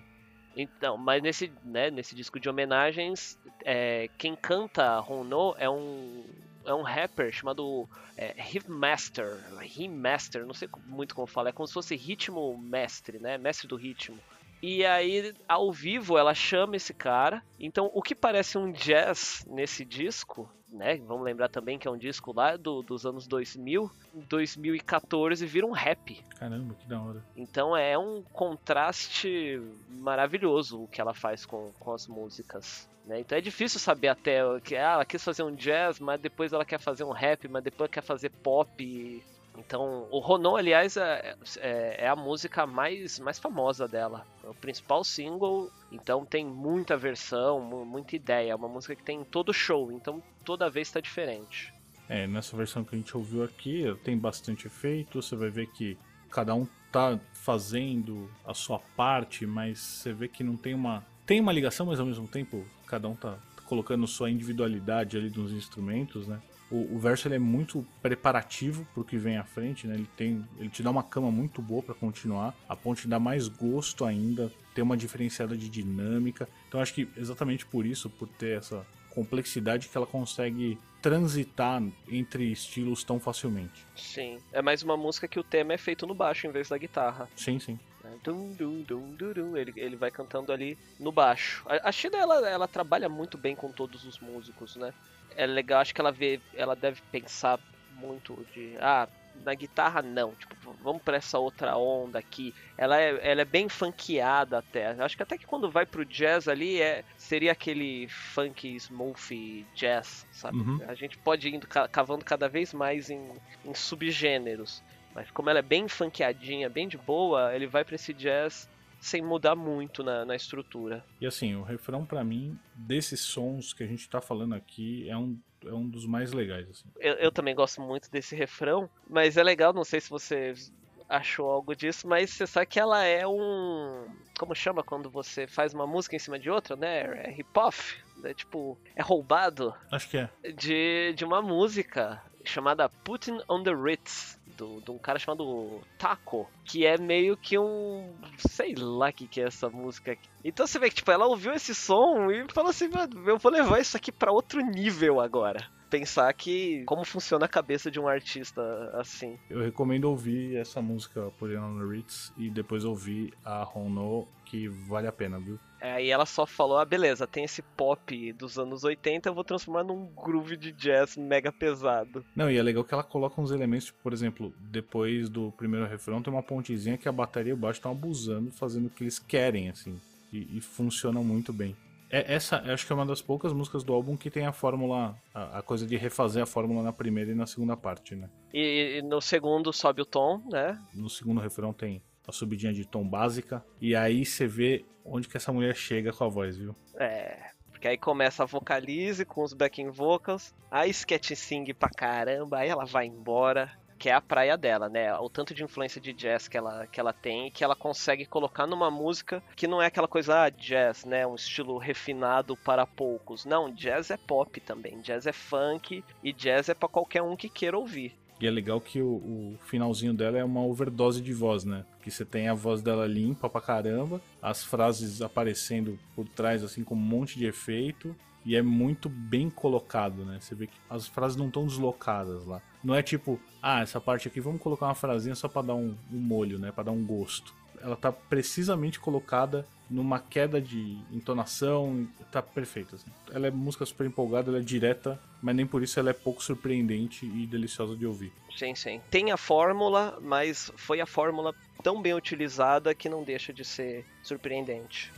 Speaker 3: Então, mas nesse, né, nesse disco de homenagens, é, quem canta Rono é um é um rapper chamado é, Master, Master, não sei muito como fala, é como se fosse ritmo mestre, né? Mestre do ritmo. E aí, ao vivo, ela chama esse cara. Então, o que parece um jazz nesse disco, né? Vamos lembrar também que é um disco lá do, dos anos 2000. 2014 vira um rap.
Speaker 2: Caramba, que da hora.
Speaker 3: Então, é um contraste maravilhoso o que ela faz com, com as músicas. Né? Então é difícil saber até que ah, ela quis fazer um jazz, mas depois ela quer fazer um rap, mas depois quer fazer pop. Então, o Ronon, aliás, é, é, é, a música mais, mais famosa dela. É o principal single, então tem muita versão, muita ideia. É uma música que tem todo show, então toda vez está diferente.
Speaker 2: É, nessa versão que a gente ouviu aqui, tem bastante efeito, você vai ver que cada um tá fazendo a sua parte, mas você vê que não tem uma tem uma ligação, mas ao mesmo tempo cada um tá colocando sua individualidade ali nos instrumentos, né? O, o verso ele é muito preparativo pro que vem à frente, né? Ele tem, ele te dá uma cama muito boa para continuar. A ponte dá mais gosto ainda, tem uma diferenciada de dinâmica. Então acho que exatamente por isso, por ter essa complexidade que ela consegue transitar entre estilos tão facilmente.
Speaker 3: Sim. É mais uma música que o tema é feito no baixo em vez da guitarra.
Speaker 2: Sim, sim.
Speaker 3: Dum, dum, dum, dum, dum. Ele, ele vai cantando ali no baixo. A, a Shida, ela, ela trabalha muito bem com todos os músicos, né? É legal, acho que ela vê, ela deve pensar muito de, ah, na guitarra não, tipo, vamos para essa outra onda aqui. Ela é, ela é bem funkeada até. Acho que até que quando vai pro jazz ali é seria aquele funk smooth jazz, sabe?
Speaker 2: Uhum.
Speaker 3: A gente pode ir indo cavando cada vez mais em, em subgêneros. Mas como ela é bem funkeadinha, bem de boa, ele vai para esse jazz sem mudar muito na, na estrutura.
Speaker 2: E assim, o refrão para mim, desses sons que a gente tá falando aqui, é um, é um dos mais legais. Assim.
Speaker 3: Eu, eu também gosto muito desse refrão, mas é legal, não sei se você achou algo disso, mas você sabe que ela é um. Como chama quando você faz uma música em cima de outra, né? É hip-hop. É tipo, é roubado.
Speaker 2: Acho que é.
Speaker 3: De, de uma música chamada Putting on the Ritz do, de um cara chamado Taco, que é meio que um. sei lá o que, que é essa música aqui. Então você vê que, tipo, ela ouviu esse som e falou assim: eu vou levar isso aqui para outro nível agora pensar que como funciona a cabeça de um artista assim.
Speaker 2: Eu recomendo ouvir essa música por the Ritz e depois ouvir a Hono, que vale a pena, viu?
Speaker 3: Aí ela só falou: ah, beleza, tem esse pop dos anos 80, eu vou transformar num groove de jazz mega pesado.
Speaker 2: Não, e é legal que ela coloca uns elementos, tipo, por exemplo, depois do primeiro refrão tem uma pontezinha que a bateria e o baixo estão abusando, fazendo o que eles querem, assim. E, e funciona muito bem. É, essa acho que é uma das poucas músicas do álbum que tem a fórmula, a, a coisa de refazer a fórmula na primeira e na segunda parte, né?
Speaker 3: E, e no segundo sobe o tom, né?
Speaker 2: No segundo refrão tem a subidinha de tom básica. E aí você vê onde que essa mulher chega com a voz, viu?
Speaker 3: É. Porque aí começa a vocalize com os backing vocals, a sketch sing pra caramba, aí ela vai embora que é a praia dela, né? O tanto de influência de jazz que ela, que ela tem e que ela consegue colocar numa música que não é aquela coisa, ah, jazz, né? Um estilo refinado para poucos. Não, jazz é pop também, jazz é funk e jazz é para qualquer um que queira ouvir.
Speaker 2: E é legal que o, o, finalzinho dela é uma overdose de voz, né? Que você tem a voz dela limpa pra caramba, as frases aparecendo por trás, assim, com um monte de efeito. E é muito bem colocado, né? Você vê que as frases não estão deslocadas lá. Não é tipo, ah, essa parte aqui vamos colocar uma frasinha só para dar um, um molho, né? Para dar um gosto. Ela tá precisamente colocada numa queda de entonação, tá perfeita. Assim. Ela é música super empolgada, ela é direta, mas nem por isso ela é pouco surpreendente e deliciosa de ouvir.
Speaker 3: Sim, sim. Tem a fórmula, mas foi a fórmula tão bem utilizada que não deixa de ser surpreendente.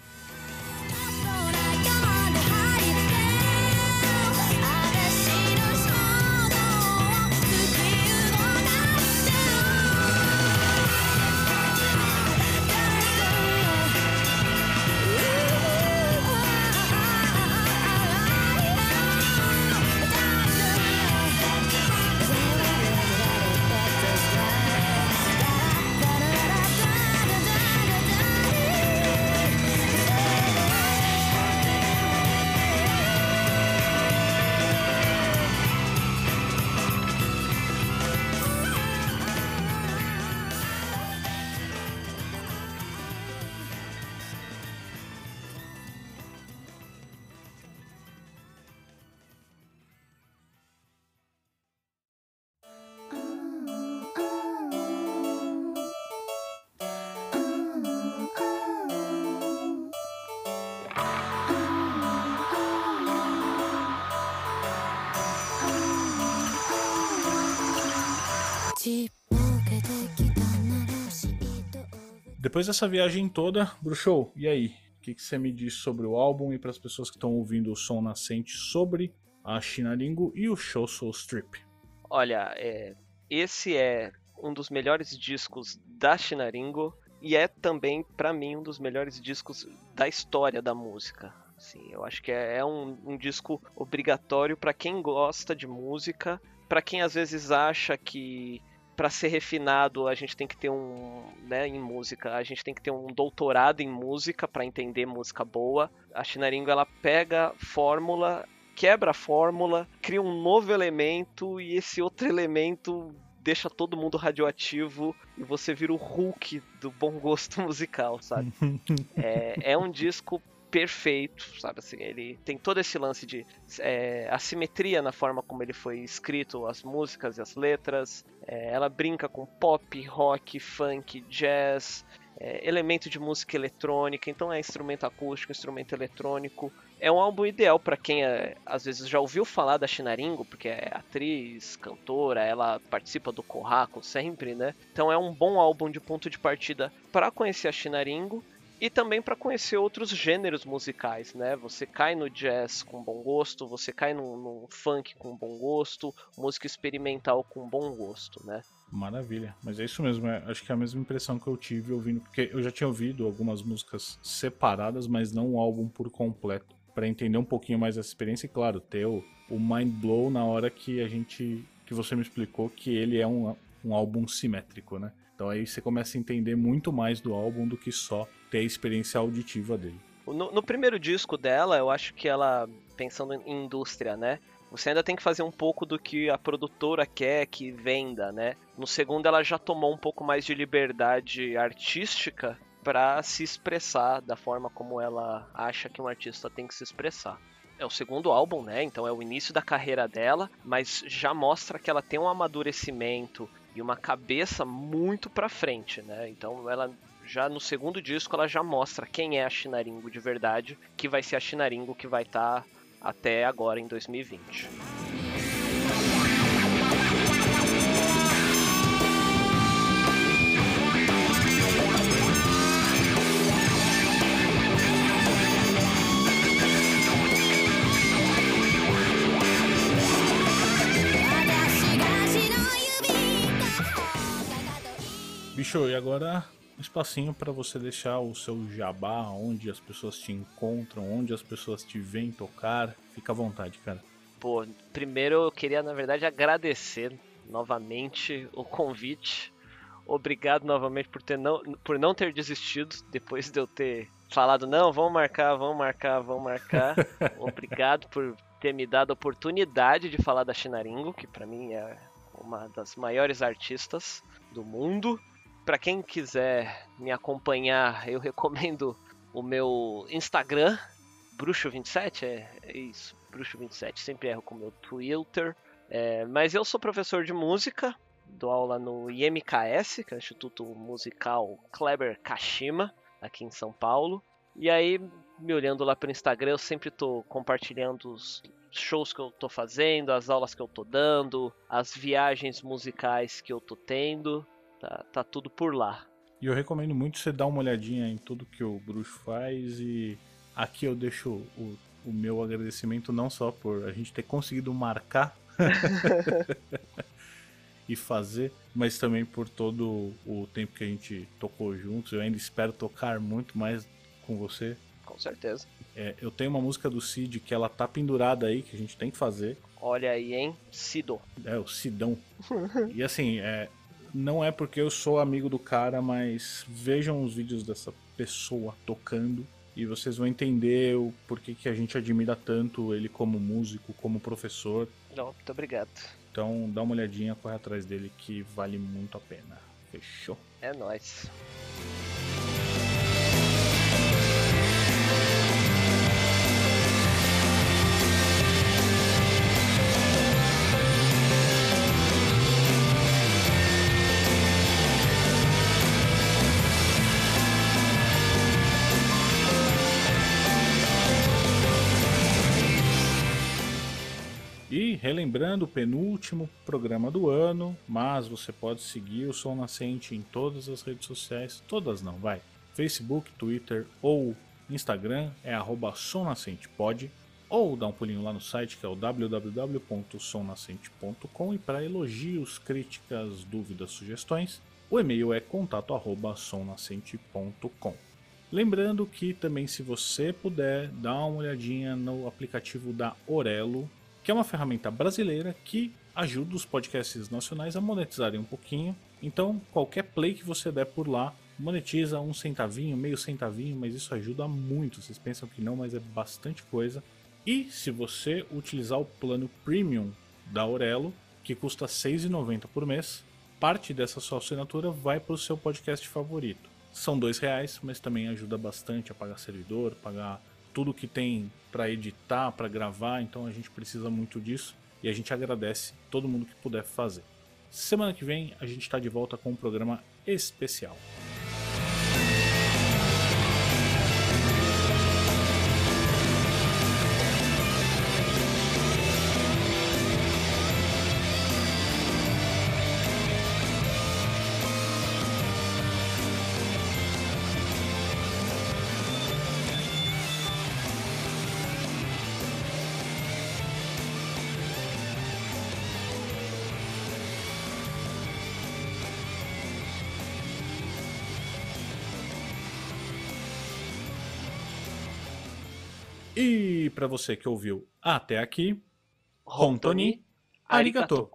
Speaker 2: Depois dessa viagem toda, Bruxou, e aí? O que, você me diz sobre o álbum e para as pessoas que estão ouvindo o som nascente sobre a Chinaringo e o Show Soul Strip?
Speaker 3: Olha, é, esse é um dos melhores discos da Chinaringo e é também, para mim, um dos melhores discos da história da música. Assim, eu acho que é, é um, um disco obrigatório para quem gosta de música, para quem às vezes acha que para ser refinado, a gente tem que ter um, né, em música, a gente tem que ter um doutorado em música para entender música boa. A Chinaringo ela pega fórmula quebra a fórmula, cria um novo elemento e esse outro elemento deixa todo mundo radioativo e você vira o Hulk do bom gosto musical, sabe? é, é um disco perfeito, sabe assim, ele tem todo esse lance de é, assimetria na forma como ele foi escrito, as músicas e as letras, é, ela brinca com pop, rock, funk, jazz, é, elemento de música eletrônica, então é instrumento acústico, instrumento eletrônico. É um álbum ideal para quem é, às vezes já ouviu falar da Chinaringo, porque é atriz, cantora, ela participa do Corraco sempre, né? Então é um bom álbum de ponto de partida para conhecer a Chinaringo e também para conhecer outros gêneros musicais, né? Você cai no jazz com bom gosto, você cai no, no funk com bom gosto, música experimental com bom gosto, né?
Speaker 2: Maravilha, mas é isso mesmo, é, acho que é a mesma impressão que eu tive ouvindo, porque eu já tinha ouvido algumas músicas separadas, mas não o álbum por completo, para entender um pouquinho mais essa experiência e claro, ter o, o mind blow na hora que a gente, que você me explicou que ele é um, um álbum simétrico, né? Então aí você começa a entender muito mais do álbum do que só ter a experiência auditiva dele.
Speaker 3: No, no primeiro disco dela, eu acho que ela, pensando em indústria, né? Você ainda tem que fazer um pouco do que a produtora quer que venda, né? No segundo, ela já tomou um pouco mais de liberdade artística para se expressar da forma como ela acha que um artista tem que se expressar. É o segundo álbum, né? Então é o início da carreira dela, mas já mostra que ela tem um amadurecimento e uma cabeça muito para frente, né? Então ela já no segundo disco ela já mostra quem é a Chinaringo de verdade, que vai ser a Chinaringo que vai estar tá até agora em 2020.
Speaker 2: Bicho, e agora espacinho para você deixar o seu jabá, onde as pessoas te encontram, onde as pessoas te veem tocar. Fica à vontade, cara.
Speaker 3: Pô, primeiro eu queria, na verdade, agradecer novamente o convite. Obrigado novamente por, ter não, por não ter desistido depois de eu ter falado, não, vamos marcar, vamos marcar, vamos marcar. Obrigado por ter me dado a oportunidade de falar da Chinaringo, que para mim é uma das maiores artistas do mundo para quem quiser me acompanhar, eu recomendo o meu Instagram, Bruxo27, é, é isso, Bruxo27, sempre erro com o meu Twitter. É, mas eu sou professor de música, dou aula no IMKS, que é o Instituto Musical Kleber Kashima, aqui em São Paulo. E aí, me olhando lá pelo Instagram, eu sempre estou compartilhando os shows que eu estou fazendo, as aulas que eu estou dando, as viagens musicais que eu estou tendo. Tá, tá tudo por lá.
Speaker 2: E eu recomendo muito você dar uma olhadinha em tudo que o Bruxo faz e aqui eu deixo o, o meu agradecimento não só por a gente ter conseguido marcar e fazer, mas também por todo o tempo que a gente tocou juntos. Eu ainda espero tocar muito mais com você.
Speaker 3: Com certeza.
Speaker 2: É, eu tenho uma música do Cid que ela tá pendurada aí, que a gente tem que fazer.
Speaker 3: Olha aí, hein? Cido.
Speaker 2: É, o Sidão. e assim, é, não é porque eu sou amigo do cara, mas vejam os vídeos dessa pessoa tocando e vocês vão entender o porquê que a gente admira tanto ele como músico, como professor.
Speaker 3: Não, muito obrigado.
Speaker 2: Então dá uma olhadinha, corre atrás dele que vale muito a pena. Fechou?
Speaker 3: É nóis.
Speaker 2: Relembrando o penúltimo programa do ano, mas você pode seguir o Som Nascente em todas as redes sociais, todas não, vai. Facebook, Twitter ou Instagram é arroba somnascentepod ou dá um pulinho lá no site que é o www.somnascente.com e para elogios, críticas, dúvidas, sugestões, o e-mail é contato@somnascente.com. Lembrando que também se você puder, dá uma olhadinha no aplicativo da Orelo, que é uma ferramenta brasileira que ajuda os podcasts nacionais a monetizarem um pouquinho. Então, qualquer play que você der por lá, monetiza um centavinho, meio centavinho, mas isso ajuda muito. Vocês pensam que não, mas é bastante coisa. E se você utilizar o plano Premium da Aurelo, que custa R$ 6,90 por mês, parte dessa sua assinatura vai para o seu podcast favorito. São dois reais, mas também ajuda bastante a pagar servidor, pagar tudo que tem para editar, para gravar, então a gente precisa muito disso e a gente agradece todo mundo que puder fazer. Semana que vem a gente está de volta com um programa especial. Para você que ouviu até aqui, Hontoni arigato.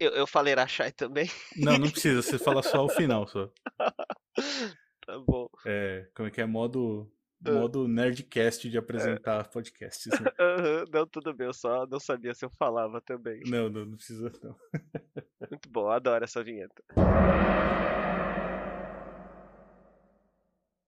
Speaker 3: Eu, eu falei Rachai também.
Speaker 2: Não, não precisa, você fala só o final só.
Speaker 3: Tá bom.
Speaker 2: É, como é que é modo. Modo nerdcast de apresentar podcasts. né?
Speaker 3: Não, tudo bem, eu só não sabia se eu falava também.
Speaker 2: Não, não, não precisa não.
Speaker 3: Muito bom, adoro essa vinheta.